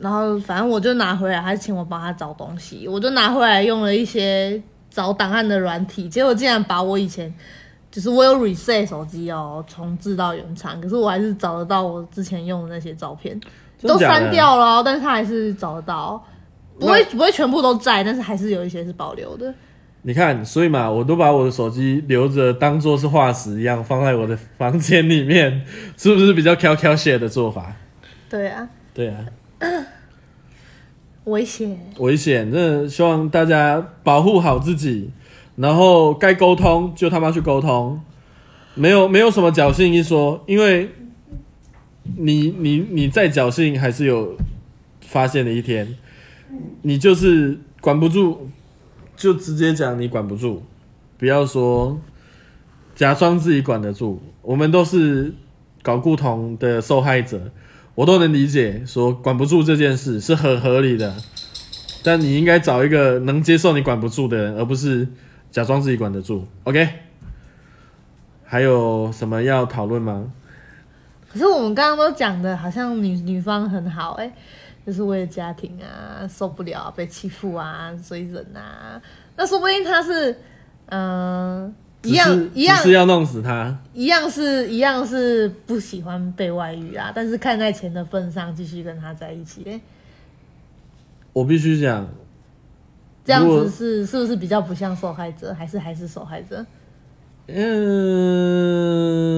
Speaker 2: 然后，反正我就拿回来，他请我帮他找东西，我就拿回来用了一些找档案的软体，结果竟然把我以前，就是我有 reset 手机哦，重置到原厂，可是我还是找得到我之前用的那些照片，都删掉了哦，但是他还是找得到，不会不会全部都在，但是还是有一些是保留的。
Speaker 1: 你看，所以嘛，我都把我的手机留着，当做是化石一样放在我的房间里面，是不是比较挑挑血的做法？
Speaker 2: 对啊，
Speaker 1: 对啊，
Speaker 2: 危险。
Speaker 1: 危险，真的希望大家保护好自己，然后该沟通就他妈去沟通，没有没有什么侥幸一说，因为你你你再侥幸还是有发现的一天，你就是管不住，就直接讲你管不住，不要说假装自己管得住。我们都是搞不同的受害者，我都能理解，说管不住这件事是很合理的。但你应该找一个能接受你管不住的人，而不是假装自己管得住。OK？还有什么要讨论吗？
Speaker 2: 可是我们刚刚都讲的，好像女女方很好哎、就是为了家庭啊，受不了被欺负啊，所以忍啊。那说不定他是，嗯、一样一样
Speaker 1: 是要弄死他。
Speaker 2: 一样是一样是不喜欢被外遇啊，但是看在钱的份上，继续跟他在一起、欸。
Speaker 1: 我必须讲，
Speaker 2: 这样子是是不是比较不像受害者，还是还是受害者？
Speaker 1: 嗯，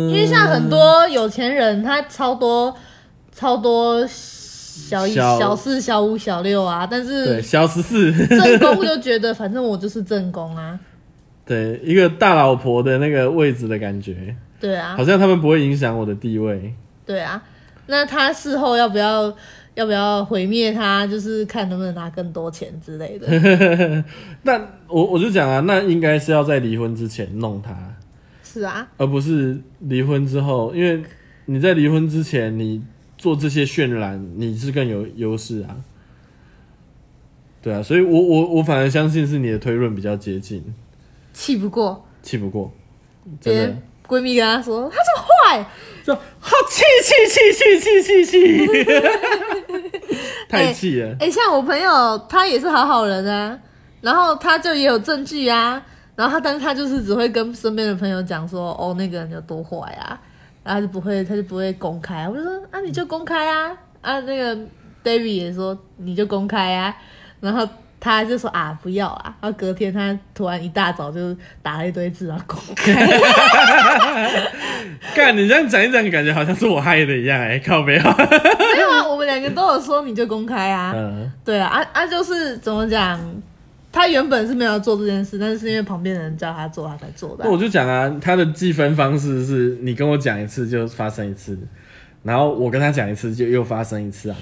Speaker 2: 因为像很多有钱人，他超多超多小一
Speaker 1: 小
Speaker 2: 小四、小五、小六啊，但
Speaker 1: 对
Speaker 2: 是
Speaker 1: 小十四，
Speaker 2: 正宫就觉得反正我就是正宫啊，
Speaker 1: 对一个大老婆的那个位置的感觉，
Speaker 2: 对啊
Speaker 1: 好，像他们不会影响我的地位。
Speaker 2: 对啊。那他事后要不要要不要毁灭他？就是看能不能拿更多钱之类的。
Speaker 1: 那我我就讲啊，那应该是要在离婚之前弄他，
Speaker 2: 是啊，
Speaker 1: 而不是离婚之后，因为你在离婚之前你做这些渲染，你是更有优势啊。对啊，所以我我我反而相信是你的推论比较接近，
Speaker 2: 气不过，
Speaker 1: 气不过，真的。
Speaker 2: 别闺蜜跟她说她这么坏，
Speaker 1: 就好气气气气气气气，太气了。
Speaker 2: 哎、像我朋友，他也是好好人啊，然后他就也有证据啊，然后他，但是他就是只会跟身边的朋友讲说，哦，那个人有多坏啊，然后他就不会，他就不会公开。我就说，啊，你就公开啊，啊，那个 David 也说，你就公开啊，然后他就说啊，不要啊，然后隔天他突然一大早就打了一堆字，然后公开，
Speaker 1: 干，你这样讲一讲，感觉好像是我害的一样、哎，靠没有？
Speaker 2: 没有啊，我们两个都有说你就公开啊，
Speaker 1: 嗯，
Speaker 2: 对啊，啊啊，就是怎么讲，他原本是没有做这件事，但是是因为旁边的人叫他做，他才做的啊、
Speaker 1: 那我就讲啊，他的计分方式是你跟我讲一次就发生一次，然后我跟他讲一次就又发生一次啊。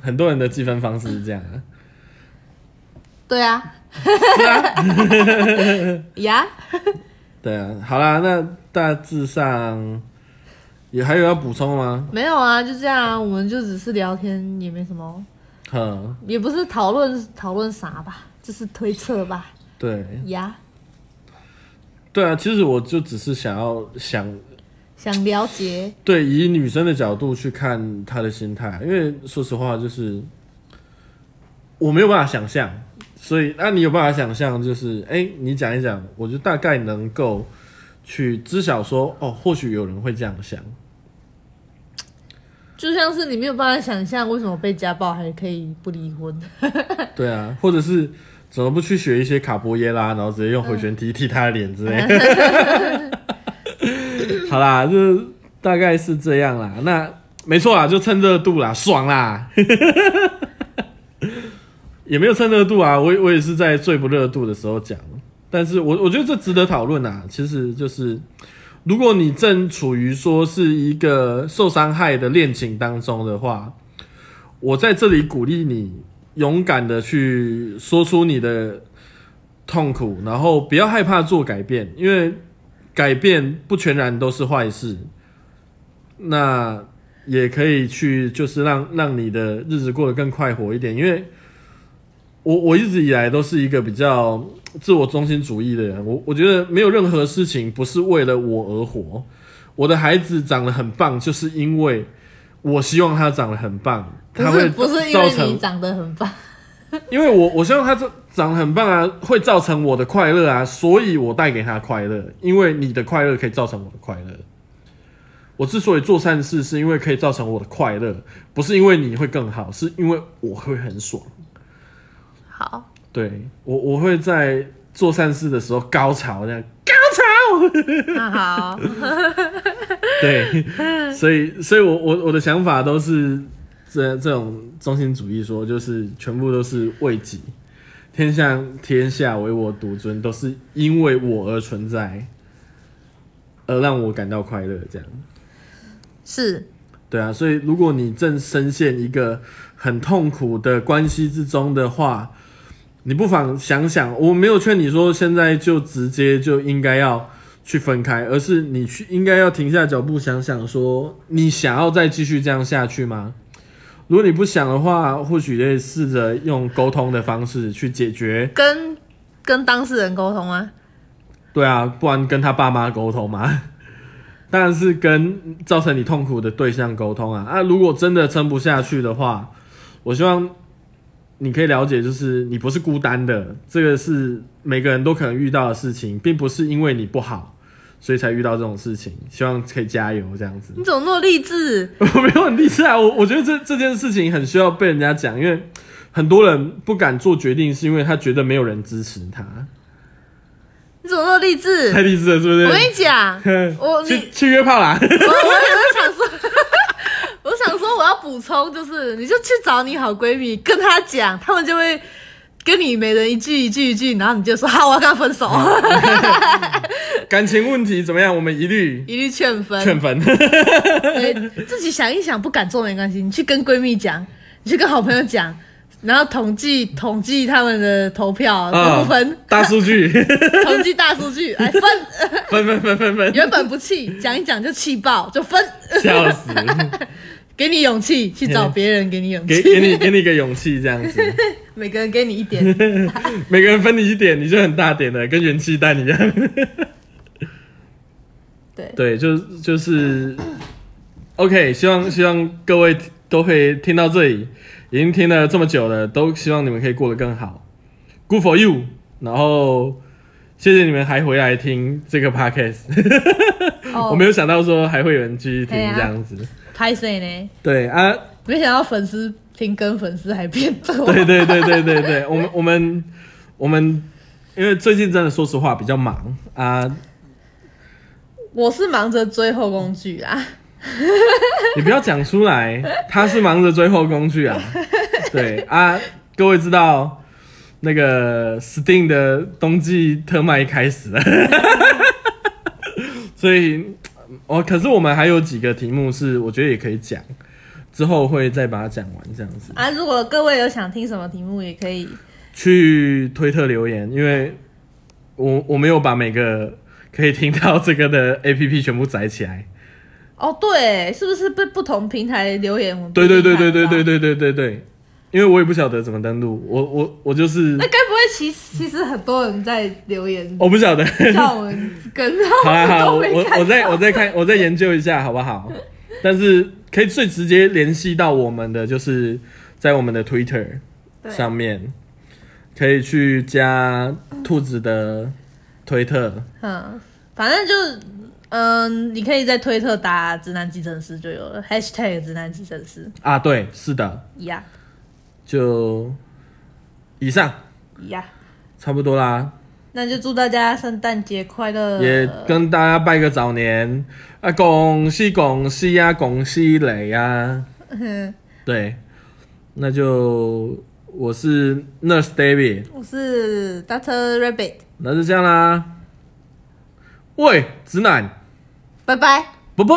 Speaker 1: 很多人的计分方式是这样啊。
Speaker 2: 对啊，
Speaker 1: 是啊，
Speaker 2: 呀，
Speaker 1: 对啊。好啦，那大致上也还有要补充吗？
Speaker 2: 没有啊，就这样啊，我们就只是聊天，也没什么，
Speaker 1: 哼，
Speaker 2: 也不是讨论讨论啥吧，就是推测吧，
Speaker 1: 对。
Speaker 2: 呀，
Speaker 1: 对啊，其实我就只是想要想
Speaker 2: 想了解，
Speaker 1: 对，以女生的角度去看她的心态，因为说实话，就是我没有办法想象，所以那、你有办法想象，就是哎、你讲一讲，我就大概能够去知晓说，哦，或许有人会这样想，
Speaker 2: 就像是你没有办法想象为什么被家暴还可以不离婚，
Speaker 1: 对啊，或者是怎么不去学一些卡波耶拉，然后直接用回旋踢踢他的脸之类的。好啦，就大概是这样啦。那没错啦，就趁热度啦，爽啦。也没有蹭热度啊，我我也是在最不热度的时候讲，但是我我觉得这值得讨论啊。其实就是，如果你正处于说是一个受伤害的恋情当中的话，我在这里鼓励你勇敢的去说出你的痛苦，然后不要害怕做改变，因为改变不全然都是坏事。那也可以去，就是让让你的日子过得更快活一点，因为我我一直以来都是一个比较自我中心主义的人，我我觉得没有任何事情不是为了我而活。我的孩子长得很棒，就是因为我希望他长得很棒，
Speaker 2: 不
Speaker 1: 他会
Speaker 2: 是不是因为你长得很棒，
Speaker 1: 因为我我希望他这长得很棒啊，会造成我的快乐啊，所以我带给他快乐。因为你的快乐可以造成我的快乐。我之所以做善事，是因为可以造成我的快乐，不是因为你会更好，是因为我会很爽。
Speaker 2: 好，
Speaker 1: 对我我会在做善事的时候高潮，这样高潮。
Speaker 2: 那好，
Speaker 1: 对，所以所以我我我的想法都是这这种中心主义说，就是全部都是为己，天下天下唯我独尊，都是因为我而存在，而让我感到快乐，这样。
Speaker 2: 是
Speaker 1: 对啊，所以如果你正深陷一个很痛苦的关系之中的话，你不妨想想，我没有劝你说现在就直接就应该要去分开，而是你去应该要停下脚步想想，说你想要再继续这样下去吗？如果你不想的话，或许可以试着用沟通的方式去解决。
Speaker 2: 跟跟当事人沟通啊，
Speaker 1: 对啊，不然跟他爸妈沟通嘛。当然是跟造成你痛苦的对象沟通啊。啊，如果真的撑不下去的话，我希望你可以了解，就是你不是孤单的，这个是每个人都可能遇到的事情，并不是因为你不好，所以才遇到这种事情。希望可以加油，这样子。
Speaker 2: 你怎么那么励志？
Speaker 1: 我没有很励志啊，我我觉得这这件事情很需要被人家讲，因为很多人不敢做决定，是因为他觉得没有人支持他。
Speaker 2: 你怎么那么励志？
Speaker 1: 太励志了，是不是？
Speaker 2: 我跟你讲，我
Speaker 1: 去去约炮啦！
Speaker 2: 我我我我要补充，就是你就去找你好闺蜜，跟她讲，他们就会跟你每人一句一句一句，然后你就说好，我要跟她分手，
Speaker 1: 感情问题怎么样？我们一律
Speaker 2: 一律劝分。
Speaker 1: 劝分。
Speaker 2: 对，自己想一想，不敢做没关系，你去跟闺蜜讲，你去跟好朋友讲，然后统计统计他们的投票分不分，
Speaker 1: 大数据，
Speaker 2: 统计大数据来 分。
Speaker 1: 分分分分分，
Speaker 2: 原本不气，讲一讲就气爆，就分，
Speaker 1: 笑死！
Speaker 2: 给你勇气去找别人，给你勇气，
Speaker 1: 给给你给你一个勇气，这样子，
Speaker 2: 每个人给你一点。
Speaker 1: 每个人分你一点，你就很大点了，跟元气弹一样。
Speaker 2: 对，
Speaker 1: 对，就就是 OK，希望希望各位都会听到这里，已经听了这么久了，都希望你们可以过得更好。Good for you，然后谢谢你们还回来听这个 podcast，、
Speaker 2: 哦
Speaker 1: 我没有想到说还会有人继续听这样子。
Speaker 2: 拍谁呢？
Speaker 1: 对啊，
Speaker 2: 没想到粉丝听跟粉丝还变多。
Speaker 1: 对对对对对对，我们我们我们因为最近真的说实话比较忙啊，
Speaker 2: 我是忙着追后工具啊，
Speaker 1: 你不要讲出来，他是忙着追后工具啊。对啊，各位知道那个 Steam 的冬季特卖开始了，所以哦，可是我们还有几个题目是我觉得也可以讲，之后会再把它讲完这样子。
Speaker 2: 啊！如果各位有想听什么题目，也可以
Speaker 1: 去推特留言，因为我我没有把每个可以听到这个的 A P P 全部载起来。
Speaker 2: 哦。对，是不是被不同平台留言？
Speaker 1: 对对对对对对。对对对对，因为我也不晓得怎么登录，我我我就是
Speaker 2: 那该不会其其实很多人在留言
Speaker 1: 我不晓得。
Speaker 2: 叫我们跟，
Speaker 1: 好啦好，我我我再我再看我再研究一下好不好？但是可以最直接联系到我们的，就是在我们的 Twitter 上面，可以去加兔子的推特。
Speaker 2: 嗯，反正就嗯，你可以在推特打“直男计程师”就有了，#hashtag 直男计程师
Speaker 1: 啊，对，是的，
Speaker 2: 呀
Speaker 1: 就以上
Speaker 2: 呀。
Speaker 1: 差不多啦，
Speaker 2: 那就祝大家圣诞节快乐！
Speaker 1: 也跟大家拜个早年啊，恭喜恭喜呀，恭喜雷呀，对，那就我是 Nurse David，
Speaker 2: 我是 Doctor Rabbit，
Speaker 1: 那就这样啦。喂，直男，
Speaker 2: 拜拜。
Speaker 1: 不不。